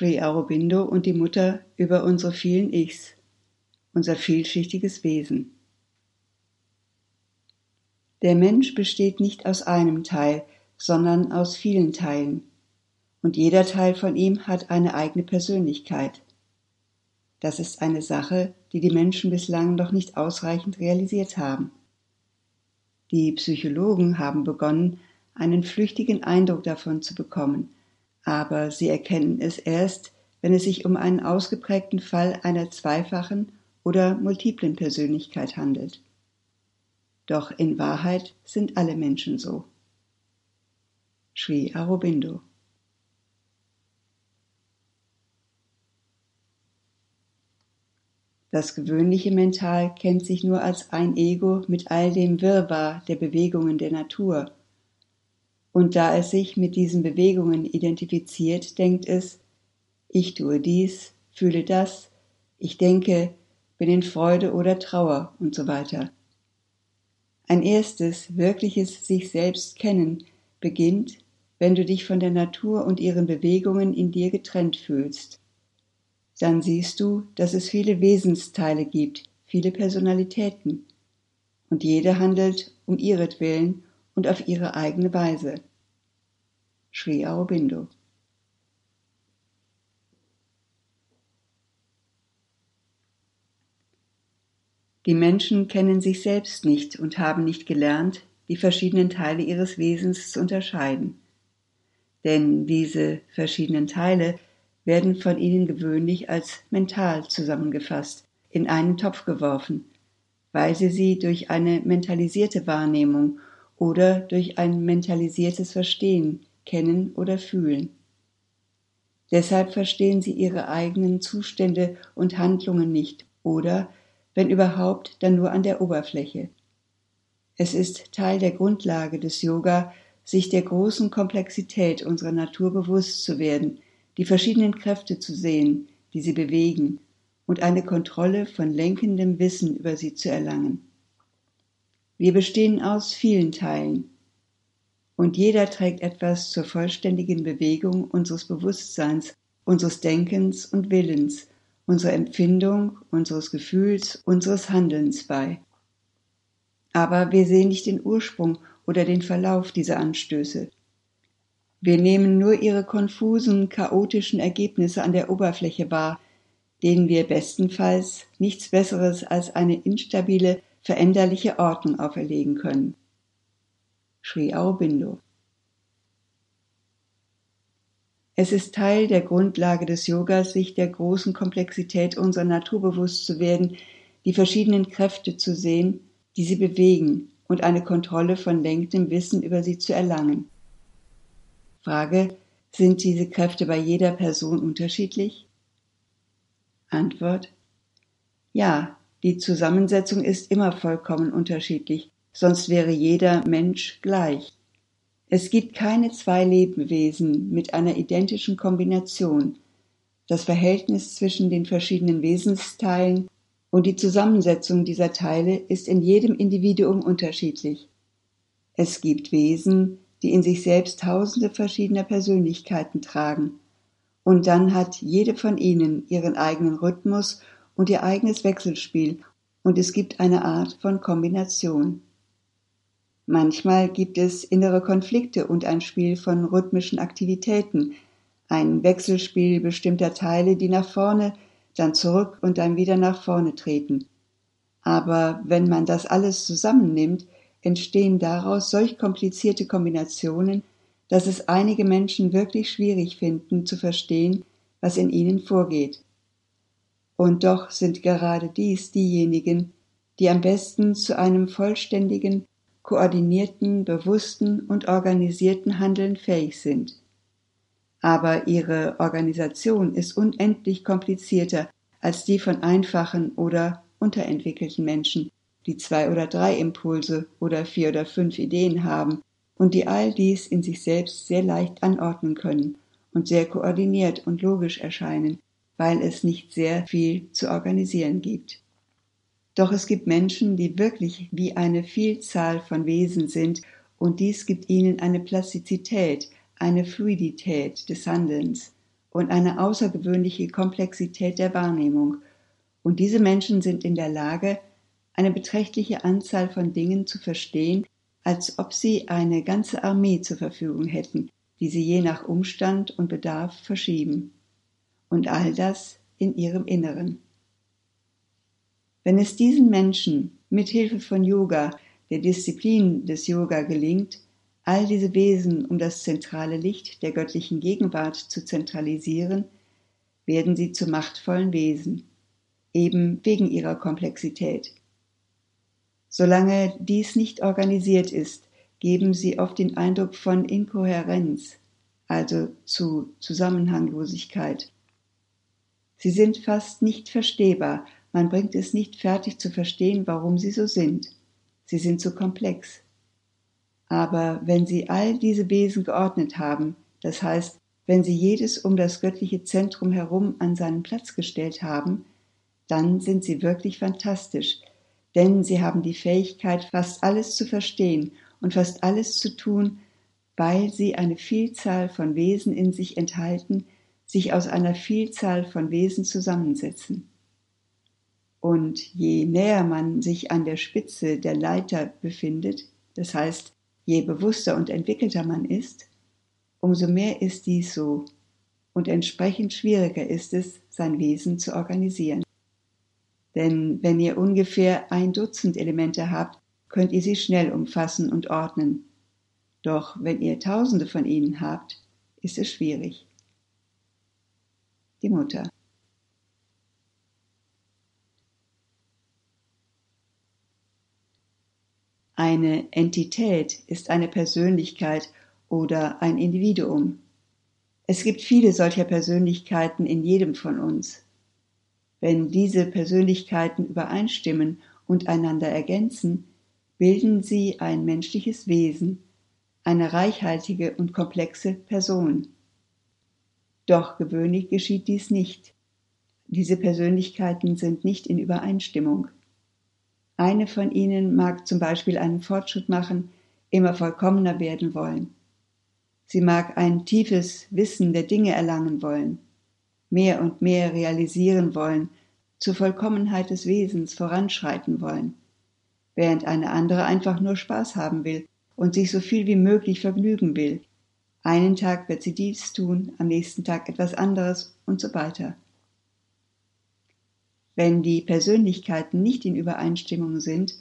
Sri Aurobindo und die Mutter über unsere vielen Ichs, unser vielschichtiges Wesen. Der Mensch besteht nicht aus einem Teil, sondern aus vielen Teilen, und jeder Teil von ihm hat eine eigene Persönlichkeit. Das ist eine Sache, die die Menschen bislang noch nicht ausreichend realisiert haben. Die Psychologen haben begonnen, einen flüchtigen Eindruck davon zu bekommen, aber sie erkennen es erst, wenn es sich um einen ausgeprägten Fall einer zweifachen oder multiplen Persönlichkeit handelt. Doch in Wahrheit sind alle Menschen so. Sri Aurobindo Das gewöhnliche Mental kennt sich nur als ein Ego mit all dem Wirrwarr der Bewegungen der Natur. Und da es sich mit diesen Bewegungen identifiziert, denkt es, ich tue dies, fühle das, ich denke, bin in Freude oder Trauer und so weiter. Ein erstes, wirkliches sich selbst kennen beginnt, wenn du dich von der Natur und ihren Bewegungen in dir getrennt fühlst dann siehst du, dass es viele Wesensteile gibt, viele Personalitäten, und jede handelt um ihretwillen und auf ihre eigene Weise. Sri Aurobindo Die Menschen kennen sich selbst nicht und haben nicht gelernt, die verschiedenen Teile ihres Wesens zu unterscheiden. Denn diese verschiedenen Teile werden von ihnen gewöhnlich als mental zusammengefasst, in einen Topf geworfen, weil sie sie durch eine mentalisierte Wahrnehmung oder durch ein mentalisiertes Verstehen kennen oder fühlen. Deshalb verstehen sie ihre eigenen Zustände und Handlungen nicht oder, wenn überhaupt, dann nur an der Oberfläche. Es ist Teil der Grundlage des Yoga, sich der großen Komplexität unserer Natur bewusst zu werden, die verschiedenen Kräfte zu sehen, die sie bewegen, und eine Kontrolle von lenkendem Wissen über sie zu erlangen. Wir bestehen aus vielen Teilen, und jeder trägt etwas zur vollständigen Bewegung unseres Bewusstseins, unseres Denkens und Willens, unserer Empfindung, unseres Gefühls, unseres Handelns bei. Aber wir sehen nicht den Ursprung oder den Verlauf dieser Anstöße. Wir nehmen nur ihre konfusen, chaotischen Ergebnisse an der Oberfläche wahr, denen wir bestenfalls nichts Besseres als eine instabile, veränderliche Ordnung auferlegen können. Sri Aurobindo Es ist Teil der Grundlage des Yogas, sich der großen Komplexität unserer Natur bewusst zu werden, die verschiedenen Kräfte zu sehen, die sie bewegen und eine Kontrolle von lenkendem Wissen über sie zu erlangen. Frage, sind diese Kräfte bei jeder Person unterschiedlich? Antwort, ja, die Zusammensetzung ist immer vollkommen unterschiedlich, sonst wäre jeder Mensch gleich. Es gibt keine zwei Lebewesen mit einer identischen Kombination. Das Verhältnis zwischen den verschiedenen Wesensteilen und die Zusammensetzung dieser Teile ist in jedem Individuum unterschiedlich. Es gibt Wesen, die in sich selbst tausende verschiedener Persönlichkeiten tragen. Und dann hat jede von ihnen ihren eigenen Rhythmus und ihr eigenes Wechselspiel, und es gibt eine Art von Kombination. Manchmal gibt es innere Konflikte und ein Spiel von rhythmischen Aktivitäten, ein Wechselspiel bestimmter Teile, die nach vorne, dann zurück und dann wieder nach vorne treten. Aber wenn man das alles zusammennimmt, entstehen daraus solch komplizierte Kombinationen, dass es einige Menschen wirklich schwierig finden zu verstehen, was in ihnen vorgeht. Und doch sind gerade dies diejenigen, die am besten zu einem vollständigen, koordinierten, bewussten und organisierten Handeln fähig sind. Aber ihre Organisation ist unendlich komplizierter als die von einfachen oder unterentwickelten Menschen, die zwei oder drei Impulse oder vier oder fünf Ideen haben und die all dies in sich selbst sehr leicht anordnen können und sehr koordiniert und logisch erscheinen, weil es nicht sehr viel zu organisieren gibt. Doch es gibt Menschen, die wirklich wie eine Vielzahl von Wesen sind, und dies gibt ihnen eine Plastizität, eine Fluidität des Handelns und eine außergewöhnliche Komplexität der Wahrnehmung, und diese Menschen sind in der Lage, eine beträchtliche Anzahl von Dingen zu verstehen, als ob sie eine ganze Armee zur Verfügung hätten, die sie je nach Umstand und Bedarf verschieben. Und all das in ihrem Inneren. Wenn es diesen Menschen mit Hilfe von Yoga, der Disziplin des Yoga gelingt, all diese Wesen um das zentrale Licht der göttlichen Gegenwart zu zentralisieren, werden sie zu machtvollen Wesen, eben wegen ihrer Komplexität. Solange dies nicht organisiert ist, geben sie oft den Eindruck von Inkohärenz, also zu Zusammenhanglosigkeit. Sie sind fast nicht verstehbar, man bringt es nicht fertig zu verstehen, warum sie so sind. Sie sind zu komplex. Aber wenn Sie all diese Wesen geordnet haben, das heißt, wenn Sie jedes um das göttliche Zentrum herum an seinen Platz gestellt haben, dann sind Sie wirklich fantastisch, denn Sie haben die Fähigkeit, fast alles zu verstehen und fast alles zu tun, weil Sie eine Vielzahl von Wesen in sich enthalten, sich aus einer Vielzahl von Wesen zusammensetzen. Und je näher man sich an der Spitze der Leiter befindet, das heißt, Je bewusster und entwickelter man ist, umso mehr ist dies so und entsprechend schwieriger ist es, sein Wesen zu organisieren. Denn wenn ihr ungefähr ein Dutzend Elemente habt, könnt ihr sie schnell umfassen und ordnen. Doch wenn ihr Tausende von ihnen habt, ist es schwierig. Die Mutter. Eine Entität ist eine Persönlichkeit oder ein Individuum. Es gibt viele solcher Persönlichkeiten in jedem von uns. Wenn diese Persönlichkeiten übereinstimmen und einander ergänzen, bilden sie ein menschliches Wesen, eine reichhaltige und komplexe Person. Doch gewöhnlich geschieht dies nicht. Diese Persönlichkeiten sind nicht in Übereinstimmung. Eine von ihnen mag zum Beispiel einen Fortschritt machen, immer vollkommener werden wollen. Sie mag ein tiefes Wissen der Dinge erlangen wollen, mehr und mehr realisieren wollen, zur Vollkommenheit des Wesens voranschreiten wollen, während eine andere einfach nur Spaß haben will und sich so viel wie möglich vergnügen will. Einen Tag wird sie dies tun, am nächsten Tag etwas anderes und so weiter. Wenn die Persönlichkeiten nicht in Übereinstimmung sind,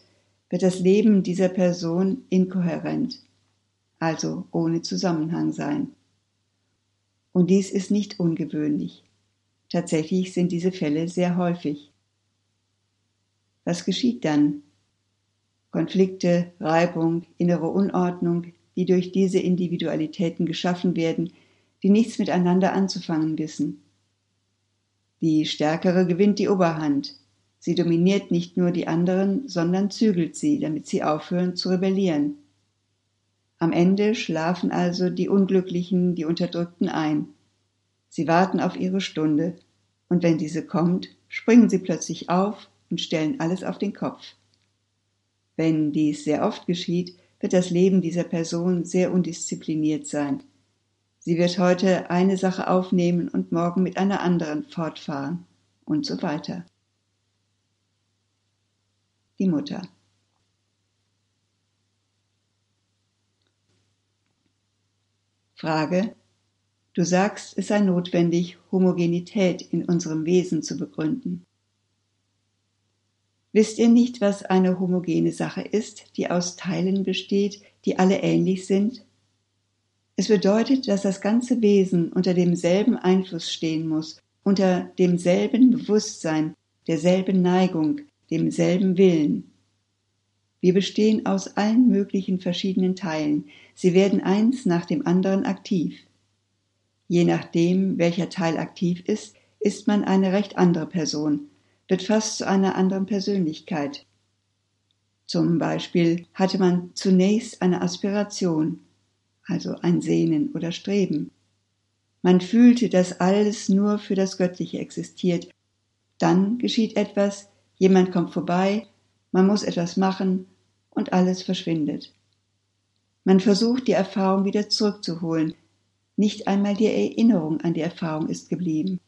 wird das Leben dieser Person inkohärent, also ohne Zusammenhang sein. Und dies ist nicht ungewöhnlich. Tatsächlich sind diese Fälle sehr häufig. Was geschieht dann? Konflikte, Reibung, innere Unordnung, die durch diese Individualitäten geschaffen werden, die nichts miteinander anzufangen wissen. Die Stärkere gewinnt die Oberhand. Sie dominiert nicht nur die anderen, sondern zügelt sie, damit sie aufhören zu rebellieren. Am Ende schlafen also die Unglücklichen, die Unterdrückten ein. Sie warten auf ihre Stunde, und wenn diese kommt, springen sie plötzlich auf und stellen alles auf den Kopf. Wenn dies sehr oft geschieht, wird das Leben dieser Person sehr undiszipliniert sein. Sie wird heute eine Sache aufnehmen und morgen mit einer anderen fortfahren und so weiter. Die Mutter. Frage. Du sagst, es sei notwendig, Homogenität in unserem Wesen zu begründen. Wisst ihr nicht, was eine homogene Sache ist, die aus Teilen besteht, die alle ähnlich sind es bedeutet, dass das ganze Wesen unter demselben Einfluss stehen muss, unter demselben Bewusstsein, derselben Neigung, demselben Willen. Wir bestehen aus allen möglichen verschiedenen Teilen, sie werden eins nach dem anderen aktiv. Je nachdem, welcher Teil aktiv ist, ist man eine recht andere Person, wird fast zu einer anderen Persönlichkeit. Zum Beispiel hatte man zunächst eine Aspiration, also ein Sehnen oder Streben. Man fühlte, dass alles nur für das Göttliche existiert. Dann geschieht etwas, jemand kommt vorbei, man muss etwas machen und alles verschwindet. Man versucht die Erfahrung wieder zurückzuholen. Nicht einmal die Erinnerung an die Erfahrung ist geblieben.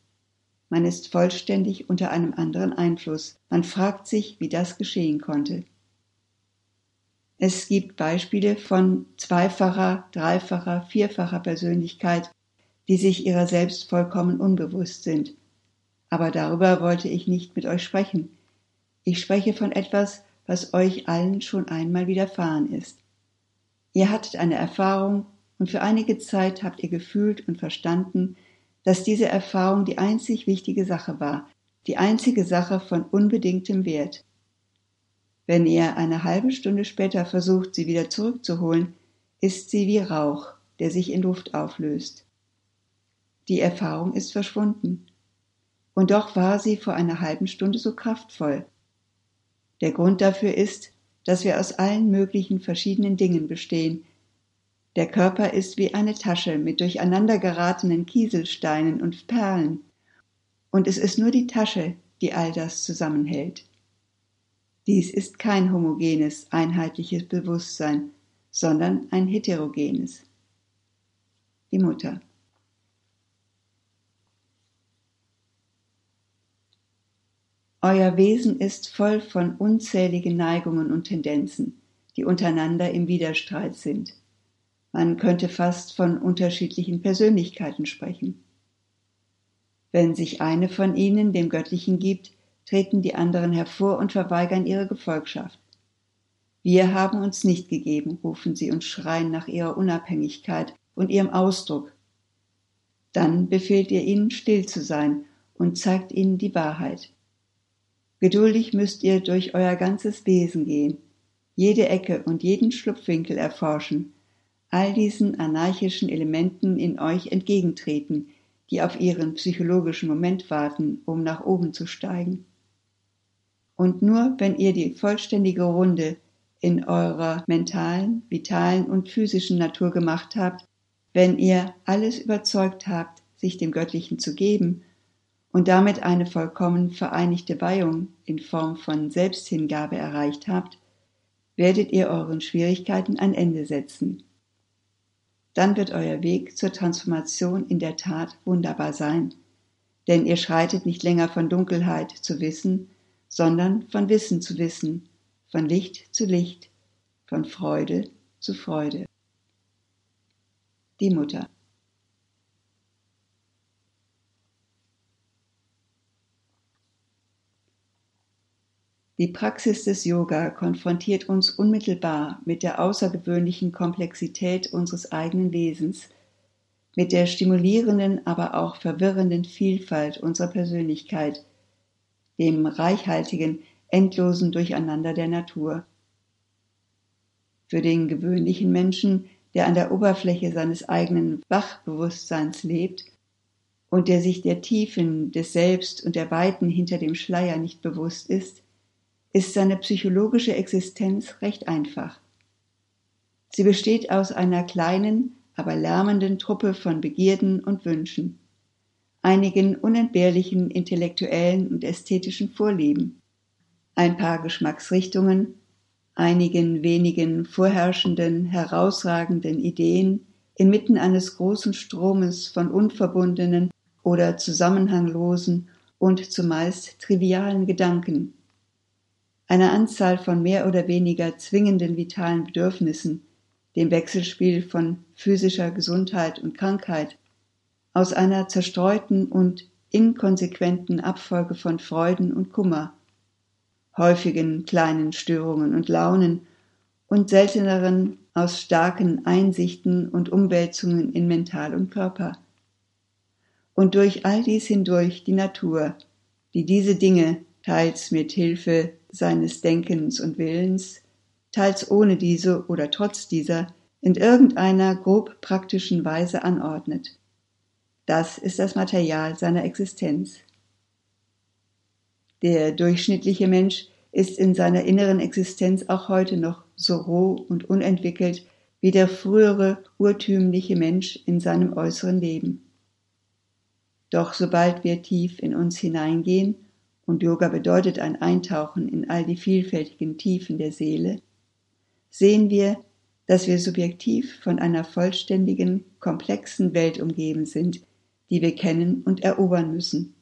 Man ist vollständig unter einem anderen Einfluss. Man fragt sich, wie das geschehen konnte. Es gibt Beispiele von zweifacher, dreifacher, vierfacher Persönlichkeit, die sich ihrer selbst vollkommen unbewusst sind. Aber darüber wollte ich nicht mit euch sprechen. Ich spreche von etwas, was euch allen schon einmal widerfahren ist. Ihr hattet eine Erfahrung und für einige Zeit habt ihr gefühlt und verstanden, dass diese Erfahrung die einzig wichtige Sache war, die einzige Sache von unbedingtem Wert. Wenn ihr eine halbe Stunde später versucht, sie wieder zurückzuholen, ist sie wie Rauch, der sich in Luft auflöst. Die Erfahrung ist verschwunden. Und doch war sie vor einer halben Stunde so kraftvoll. Der Grund dafür ist, dass wir aus allen möglichen verschiedenen Dingen bestehen. Der Körper ist wie eine Tasche mit durcheinander geratenen Kieselsteinen und Perlen. Und es ist nur die Tasche, die all das zusammenhält. Dies ist kein homogenes, einheitliches Bewusstsein, sondern ein heterogenes. Die Mutter. Euer Wesen ist voll von unzähligen Neigungen und Tendenzen, die untereinander im Widerstreit sind. Man könnte fast von unterschiedlichen Persönlichkeiten sprechen. Wenn sich eine von ihnen dem Göttlichen gibt, treten die anderen hervor und verweigern ihre Gefolgschaft. Wir haben uns nicht gegeben, rufen sie und schreien nach ihrer Unabhängigkeit und ihrem Ausdruck. Dann befehlt ihr ihnen, still zu sein und zeigt ihnen die Wahrheit. Geduldig müsst ihr durch euer ganzes Wesen gehen, jede Ecke und jeden Schlupfwinkel erforschen, all diesen anarchischen Elementen in euch entgegentreten, die auf ihren psychologischen Moment warten, um nach oben zu steigen. Und nur wenn ihr die vollständige Runde in eurer mentalen, vitalen und physischen Natur gemacht habt, wenn ihr alles überzeugt habt, sich dem Göttlichen zu geben und damit eine vollkommen vereinigte Weihung in Form von Selbsthingabe erreicht habt, werdet ihr euren Schwierigkeiten ein Ende setzen. Dann wird euer Weg zur Transformation in der Tat wunderbar sein, denn ihr schreitet nicht länger von Dunkelheit zu Wissen, sondern von Wissen zu Wissen, von Licht zu Licht, von Freude zu Freude. Die Mutter. Die Praxis des Yoga konfrontiert uns unmittelbar mit der außergewöhnlichen Komplexität unseres eigenen Wesens, mit der stimulierenden, aber auch verwirrenden Vielfalt unserer Persönlichkeit, dem reichhaltigen, endlosen Durcheinander der Natur. Für den gewöhnlichen Menschen, der an der Oberfläche seines eigenen Wachbewusstseins lebt und der sich der Tiefen des Selbst und der Weiten hinter dem Schleier nicht bewusst ist, ist seine psychologische Existenz recht einfach. Sie besteht aus einer kleinen, aber lärmenden Truppe von Begierden und Wünschen einigen unentbehrlichen intellektuellen und ästhetischen Vorlieben, ein paar Geschmacksrichtungen, einigen wenigen vorherrschenden, herausragenden Ideen inmitten eines großen Stromes von unverbundenen oder zusammenhanglosen und zumeist trivialen Gedanken, einer Anzahl von mehr oder weniger zwingenden vitalen Bedürfnissen, dem Wechselspiel von physischer Gesundheit und Krankheit, aus einer zerstreuten und inkonsequenten Abfolge von Freuden und Kummer, häufigen kleinen Störungen und Launen und selteneren aus starken Einsichten und Umwälzungen in Mental und Körper. Und durch all dies hindurch die Natur, die diese Dinge teils mit Hilfe seines Denkens und Willens, teils ohne diese oder trotz dieser in irgendeiner grob praktischen Weise anordnet. Das ist das Material seiner Existenz. Der durchschnittliche Mensch ist in seiner inneren Existenz auch heute noch so roh und unentwickelt wie der frühere urtümliche Mensch in seinem äußeren Leben. Doch sobald wir tief in uns hineingehen, und Yoga bedeutet ein Eintauchen in all die vielfältigen Tiefen der Seele, sehen wir, dass wir subjektiv von einer vollständigen, komplexen Welt umgeben sind, die wir kennen und erobern müssen,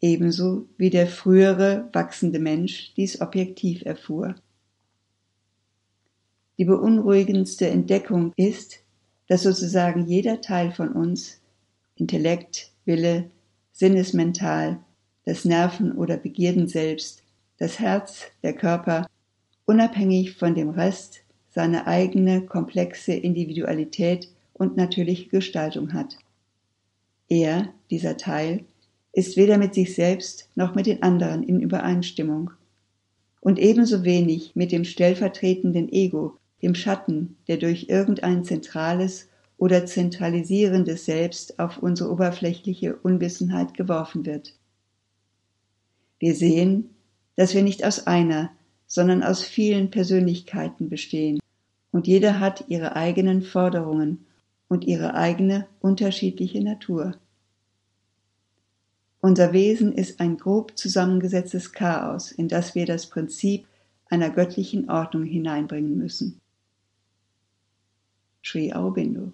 ebenso wie der frühere wachsende Mensch dies objektiv erfuhr. Die beunruhigendste Entdeckung ist, dass sozusagen jeder Teil von uns, Intellekt, Wille, Sinnesmental, das Nerven- oder Begierden selbst, das Herz, der Körper, unabhängig von dem Rest seine eigene komplexe Individualität und natürliche Gestaltung hat. Er, dieser Teil, ist weder mit sich selbst noch mit den anderen in Übereinstimmung und ebenso wenig mit dem stellvertretenden Ego, dem Schatten, der durch irgendein zentrales oder zentralisierendes Selbst auf unsere oberflächliche Unwissenheit geworfen wird. Wir sehen, dass wir nicht aus einer, sondern aus vielen Persönlichkeiten bestehen, und jeder hat ihre eigenen Forderungen und ihre eigene unterschiedliche Natur. Unser Wesen ist ein grob zusammengesetztes Chaos, in das wir das Prinzip einer göttlichen Ordnung hineinbringen müssen. Sri Aurobindo.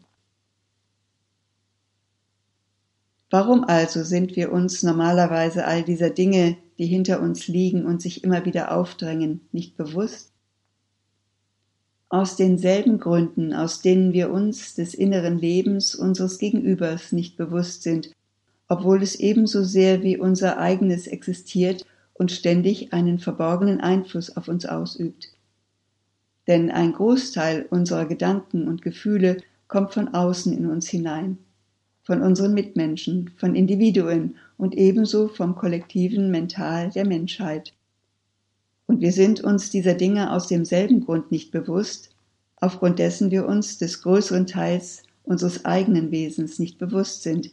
Warum also sind wir uns normalerweise all dieser Dinge, die hinter uns liegen und sich immer wieder aufdrängen, nicht bewusst? Aus denselben Gründen, aus denen wir uns des inneren Lebens unseres Gegenübers nicht bewusst sind, obwohl es ebenso sehr wie unser eigenes existiert und ständig einen verborgenen Einfluss auf uns ausübt denn ein Großteil unserer Gedanken und Gefühle kommt von außen in uns hinein, von unseren Mitmenschen, von Individuen und ebenso vom kollektiven Mental der Menschheit. Und wir sind uns dieser Dinge aus demselben Grund nicht bewusst, aufgrund dessen wir uns des größeren Teils unseres eigenen Wesens nicht bewusst sind,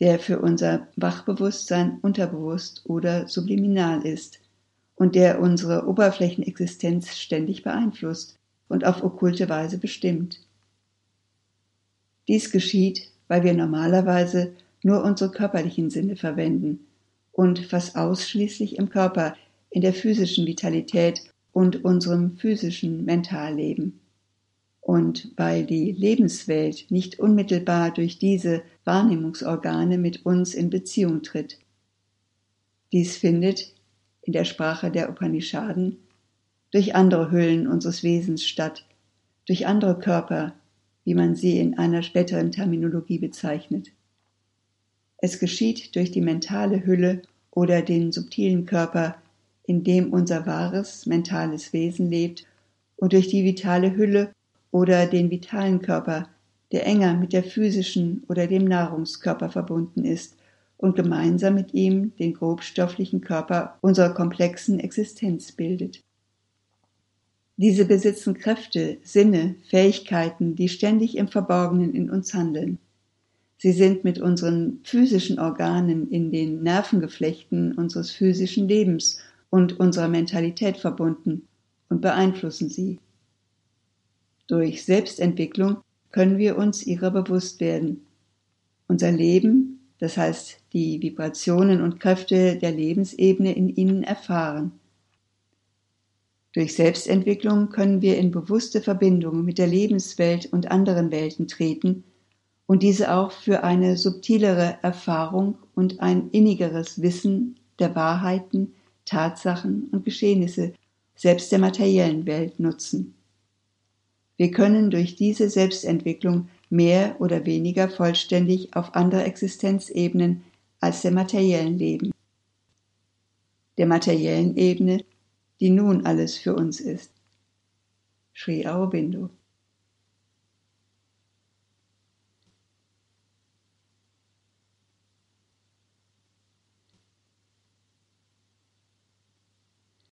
der für unser Wachbewusstsein unterbewusst oder subliminal ist und der unsere Oberflächenexistenz ständig beeinflusst und auf okkulte Weise bestimmt. Dies geschieht, weil wir normalerweise nur unsere körperlichen Sinne verwenden und fast ausschließlich im Körper, in der physischen Vitalität und unserem physischen Mentalleben. Und weil die Lebenswelt nicht unmittelbar durch diese Wahrnehmungsorgane mit uns in Beziehung tritt. Dies findet in der Sprache der Upanishaden, durch andere Hüllen unseres Wesens statt, durch andere Körper, wie man sie in einer späteren Terminologie bezeichnet. Es geschieht durch die mentale Hülle oder den subtilen Körper, in dem unser wahres mentales Wesen lebt, und durch die vitale Hülle oder den vitalen Körper, der enger mit der physischen oder dem Nahrungskörper verbunden ist und gemeinsam mit ihm den grobstofflichen Körper unserer komplexen Existenz bildet. Diese besitzen Kräfte, Sinne, Fähigkeiten, die ständig im Verborgenen in uns handeln. Sie sind mit unseren physischen Organen in den Nervengeflechten unseres physischen Lebens und unserer Mentalität verbunden und beeinflussen sie. Durch Selbstentwicklung können wir uns ihrer bewusst werden. Unser Leben, das heißt die Vibrationen und Kräfte der Lebensebene in ihnen erfahren. Durch Selbstentwicklung können wir in bewusste Verbindung mit der Lebenswelt und anderen Welten treten und diese auch für eine subtilere Erfahrung und ein innigeres Wissen der Wahrheiten, Tatsachen und Geschehnisse selbst der materiellen Welt nutzen. Wir können durch diese Selbstentwicklung mehr oder weniger vollständig auf andere Existenzebenen als der materiellen leben. Der materiellen Ebene, die nun alles für uns ist. Sri Aurobindo